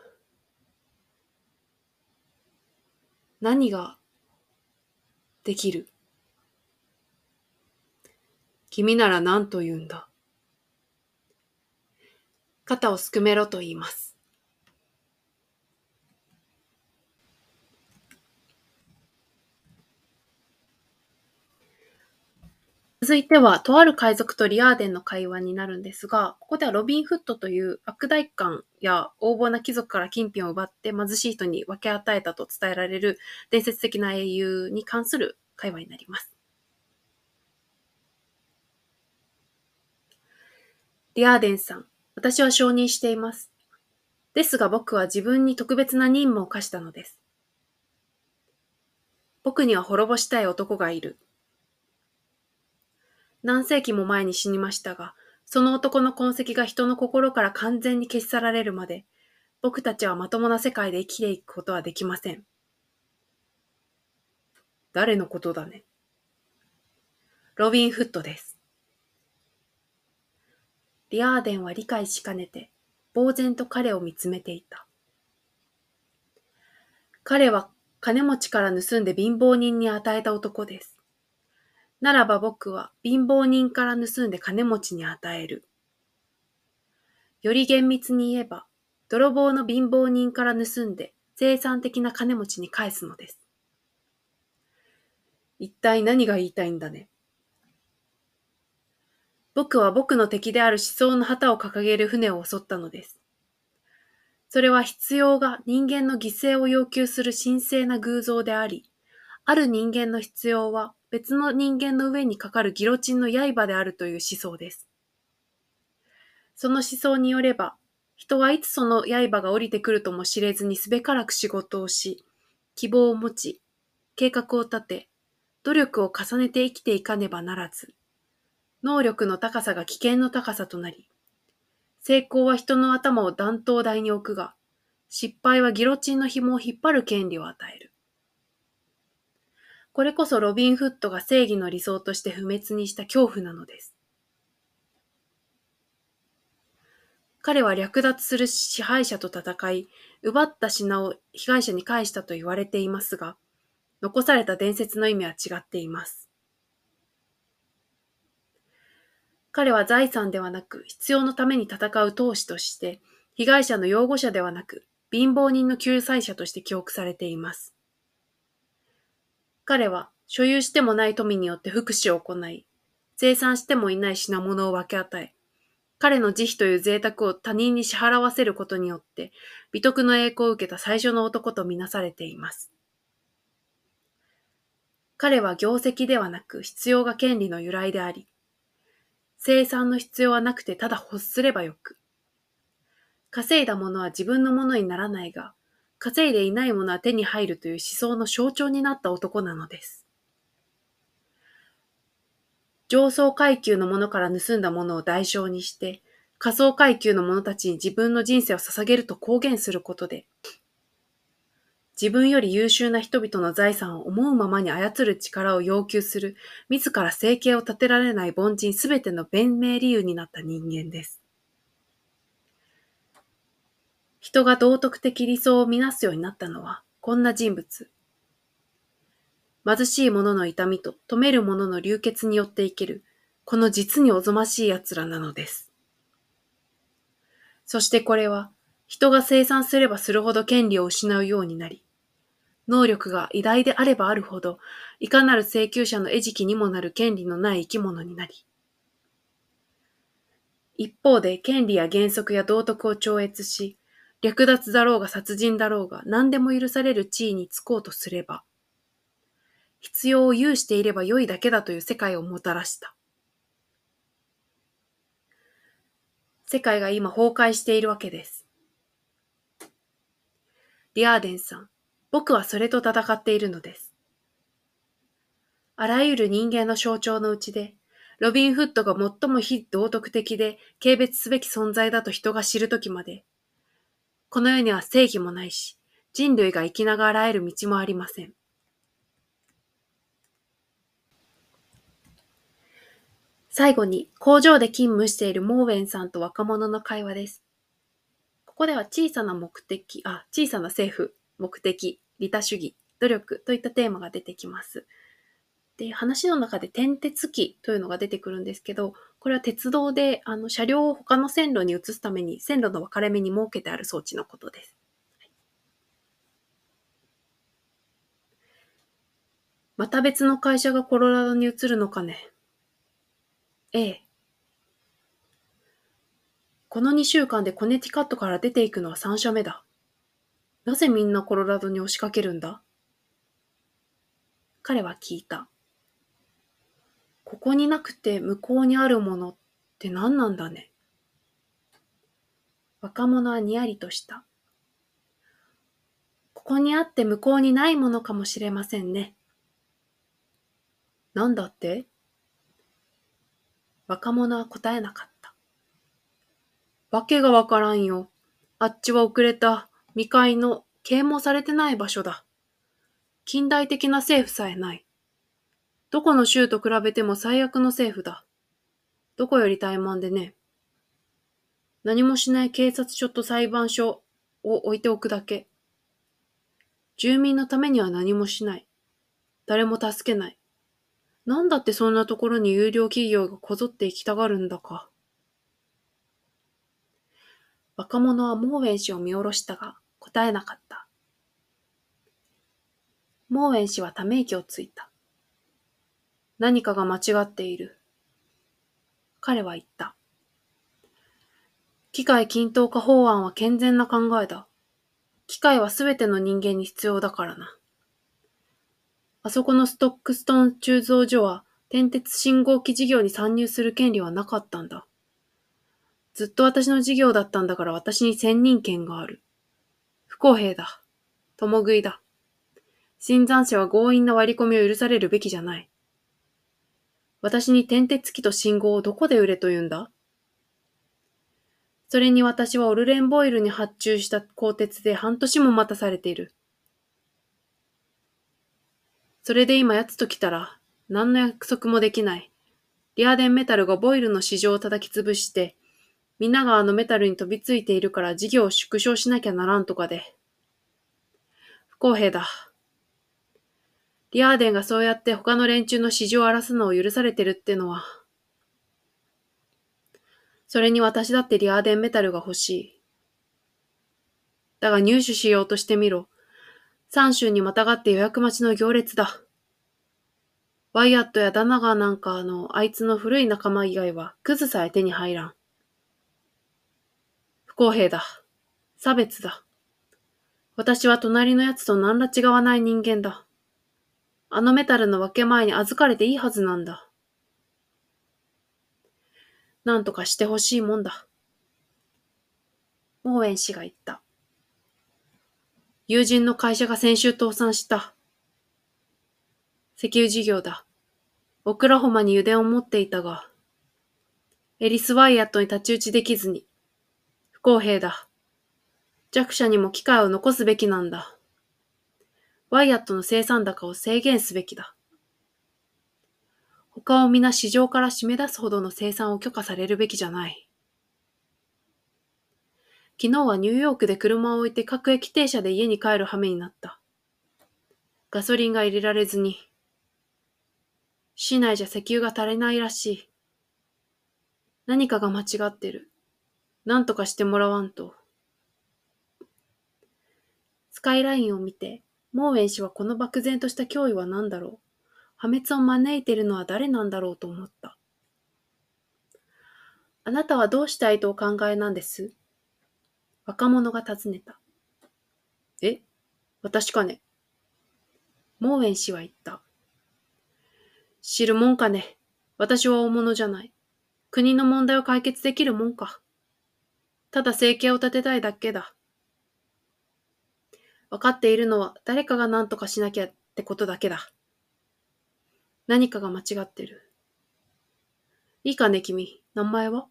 何ができる？君なら何と言うんだ？肩をすくめろと言います。続いては、とある海賊とリアーデンの会話になるんですが、ここではロビン・フットという悪代官や横暴な貴族から金品を奪って貧しい人に分け与えたと伝えられる伝説的な英雄に関する会話になります。リアーデンさん、私は承認しています。ですが僕は自分に特別な任務を課したのです。僕には滅ぼしたい男がいる。何世紀も前に死にましたが、その男の痕跡が人の心から完全に消し去られるまで、僕たちはまともな世界で生きていくことはできません。誰のことだね。ロビン・フットです。リアーデンは理解しかねて、呆然と彼を見つめていた。彼は金持ちから盗んで貧乏人に与えた男です。ならば僕は貧乏人から盗んで金持ちに与える。より厳密に言えば、泥棒の貧乏人から盗んで生産的な金持ちに返すのです。一体何が言いたいんだね。僕は僕の敵である思想の旗を掲げる船を襲ったのです。それは必要が人間の犠牲を要求する神聖な偶像であり、ある人間の必要は別の人間の上にかかるギロチンの刃であるという思想です。その思想によれば、人はいつその刃が降りてくるとも知れずにすべからく仕事をし、希望を持ち、計画を立て、努力を重ねて生きていかねばならず、能力の高さが危険の高さとなり、成功は人の頭を断頭台に置くが、失敗はギロチンの紐を引っ張る権利を与える。これこそロビン・フットが正義の理想として不滅にした恐怖なのです。彼は略奪する支配者と戦い、奪った品を被害者に返したと言われていますが、残された伝説の意味は違っています。彼は財産ではなく必要のために戦う闘士として、被害者の擁護者ではなく貧乏人の救済者として記憶されています。彼は所有してもない富によって福祉を行い、生産してもいない品物を分け与え、彼の慈悲という贅沢を他人に支払わせることによって、美徳の栄光を受けた最初の男とみなされています。彼は業績ではなく必要が権利の由来であり、生産の必要はなくてただ欲すればよく。稼いだものは自分のものにならないが、稼いでいないものは手に入るという思想の象徴になった男なのです。上層階級の者から盗んだものを代償にして、下層階級の者たちに自分の人生を捧げると公言することで、自分より優秀な人々の財産を思うままに操る力を要求する、自ら生計を立てられない凡人すべての弁明理由になった人間です。人が道徳的理想をみなすようになったのは、こんな人物。貧しい者の痛みと止める者の流血によって生きる、この実におぞましい奴らなのです。そしてこれは、人が生産すればするほど権利を失うようになり、能力が偉大であればあるほど、いかなる請求者の餌食にもなる権利のない生き物になり、一方で権利や原則や道徳を超越し、略奪だろうが殺人だろうが何でも許される地位につこうとすれば、必要を有していれば良いだけだという世界をもたらした。世界が今崩壊しているわけです。リアーデンさん、僕はそれと戦っているのです。あらゆる人間の象徴のうちで、ロビン・フッドが最も非道徳的で軽蔑すべき存在だと人が知るときまで、この世には正義もないし、人類が生きながらえる道もありません。最後に工場で勤務しているモーウェンさんと若者の会話です。ここでは小さな目的、あ、小さな政府、目的、利他主義、努力といったテーマが出てきます。で、話の中で転鉄機というのが出てくるんですけど、これは鉄道であの車両を他の線路に移すために線路の分かれ目に設けてある装置のことです。また別の会社がコロラドに移るのかね。ええ。この2週間でコネティカットから出ていくのは3社目だ。なぜみんなコロラドに押しかけるんだ？彼は聞いた。ここになくて向こうにあるものって何なんだね。若者はにやりとした。ここにあって向こうにないものかもしれませんね。なんだって？若者は答えなかった。わけがわからんよ。あっちは遅れた未開の啓蒙されてない場所だ。近代的な政府さえない。どこの州と比べても最悪の政府だ。どこより怠慢でね。何もしない警察署と裁判所を置いておくだけ。住民のためには何もしない。誰も助けない。なんだってそんなところに有料企業がこぞって行きたがるんだか。若者はモーウェン氏を見下ろしたが答えなかった。モーウェン氏はため息をついた。何かが間違っている。彼は言った。機械均等化法案は健全な考えだ。機械はすべての人間に必要だからな。あそこのストックストーン鋳造所は電鉄信号機事業に参入する権利はなかったんだ。ずっと私の事業だったんだから私に専任権がある。不公平だ。共食いだ。新参者は強引な割り込みを許されるべきじゃない。私に点鉄機と信号をどこで売れと言うんだ？それに私はオルレンボイルに発注した鋼鉄で半年も待たされている。それで今奴と来たら、何の約束もできない。リアデンメタルがボイルの市場を叩き潰して、皆があのメタルに飛びついているから事業を縮小しなきゃならんとかで。不公平だ。リアーデンがそうやって他の連中の市場を荒らすのを許されてるってのは。それに私だってリアーデンメタルが欲しい。だが入手しようとしてみろ。三州にまたがって予約待ちの行列だ。ワイアットやダナガーなんかのあいつの古い仲間以外はクズさえ手に入らん。不公平だ。差別だ。私は隣の奴と何ら違わない人間だ。あのメタルの分け前に預かれていいはずなんだ。なんとかしてほしいもんだ。モーエン氏が言った。友人の会社が先週倒産した。石油事業だ。オクラホマに油田を持っていたが、エリス・ワイヤットに太刀打ちできずに、不公平だ。弱者にも機会を残すべきなんだ。ワイヤットの生産高を制限すべきだ。他を皆市場から締め出すほどの生産を許可されるべきじゃない。昨日はニューヨークで車を置いて各駅停車で家に帰る羽目になった。ガソリンが入れられずに。市内じゃ石油が足りないらしい。何かが間違ってる。何とかしてもらわんと。スカイラインを見て、モーウェン氏はこの漠然とした脅威は何だろう？破滅を招いているのは誰なんだろうと思った。あなたはどうしたいとお考えなんです？若者が尋ねた。え？私かね？モーウェン氏は言った。知るもんかね？私は大物じゃない。国の問題を解決できるもんか。ただ生計を立てたいだけだ。わかっているのは誰かが何とかしなきゃってことだけだ。何かが間違ってる。いいかね、君。名前は？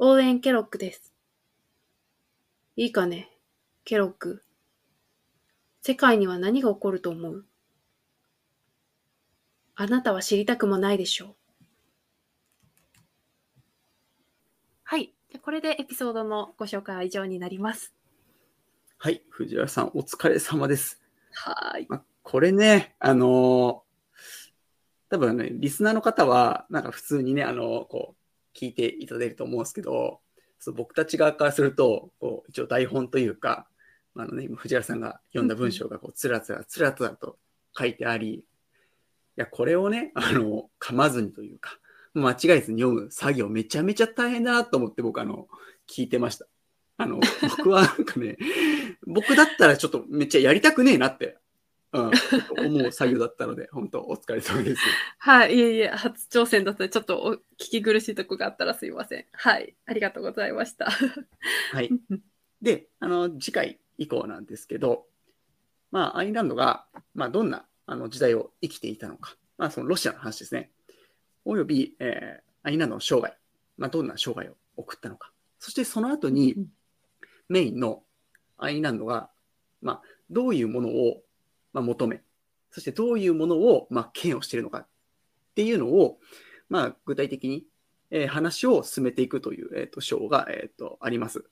オーエン・ケロックです。いいかね、ケロック。世界には何が起こると思う？あなたは知りたくもないでしょう。はい。これでエピソードのご紹介は以上になります。はい、藤原さん、お疲れ様です。はい。まあ、これね、あのー多分ね、リスナーの方は、なんか普通にね、あのーこう、聞いていただけると思うんですけど、そう僕たち側からすると、こう、一応台本というか、あのね、今藤原さんが読んだ文章が、こう、つらつら、つらつらと書いてあり、いや、これをね、あの、噛まずにというか、間違えずに読む作業めちゃめちゃ大変だなと思って僕、あの、聞いてました。あの、僕はなんかね、僕だったらちょっとめっちゃやりたくねえなって、うん、思う作業だったので、本当お疲れ様です。はい。いえいえ、初挑戦だったので、ちょっとお聞き苦しいとこがあったらすいません。はい。ありがとうございました。はい。で、あの、次回以降なんですけど、まあ、アイルランドが、まあ、どんなあの時代を生きていたのか、まあ、そのロシアの話ですね。および、えー、アイルランドの生涯、まあ、どんな生涯を送ったのか。そしてその後にうん、メインのアイルランドが、まあ、どういうものを、まあ、求め、そしてどういうものを、まあ、嫌悪しているのかっていうのを、まあ、具体的に、えー話を進めていくという、えー、と章が、えー、とあります。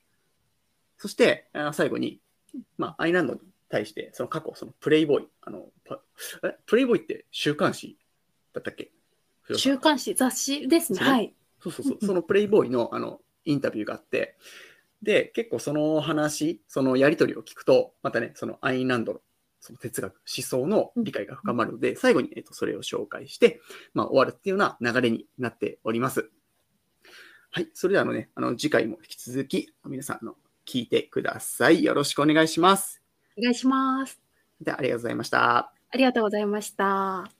そして、あー最後に、まあ、アイランドに対して、その過去、そのプレイボーイ、あの、パえプレイボーイって週刊誌だったっけ？週刊誌、雑誌ですね。そうねはい。そうそうそう、そのプレイボーイのあのインタビューがあって、で、結構その話、そのやりとりを聞くと、またね、そのアインランドのその哲学、思想の理解が深まるので、最後に、えっと、それを紹介して、まあ、終わるっていうような流れになっております。はい。それではあのね、あの、次回も引き続き、皆さん、あの、聞いてください。よろしくお願いします。お願いします。では、ありがとうございました。ありがとうございました。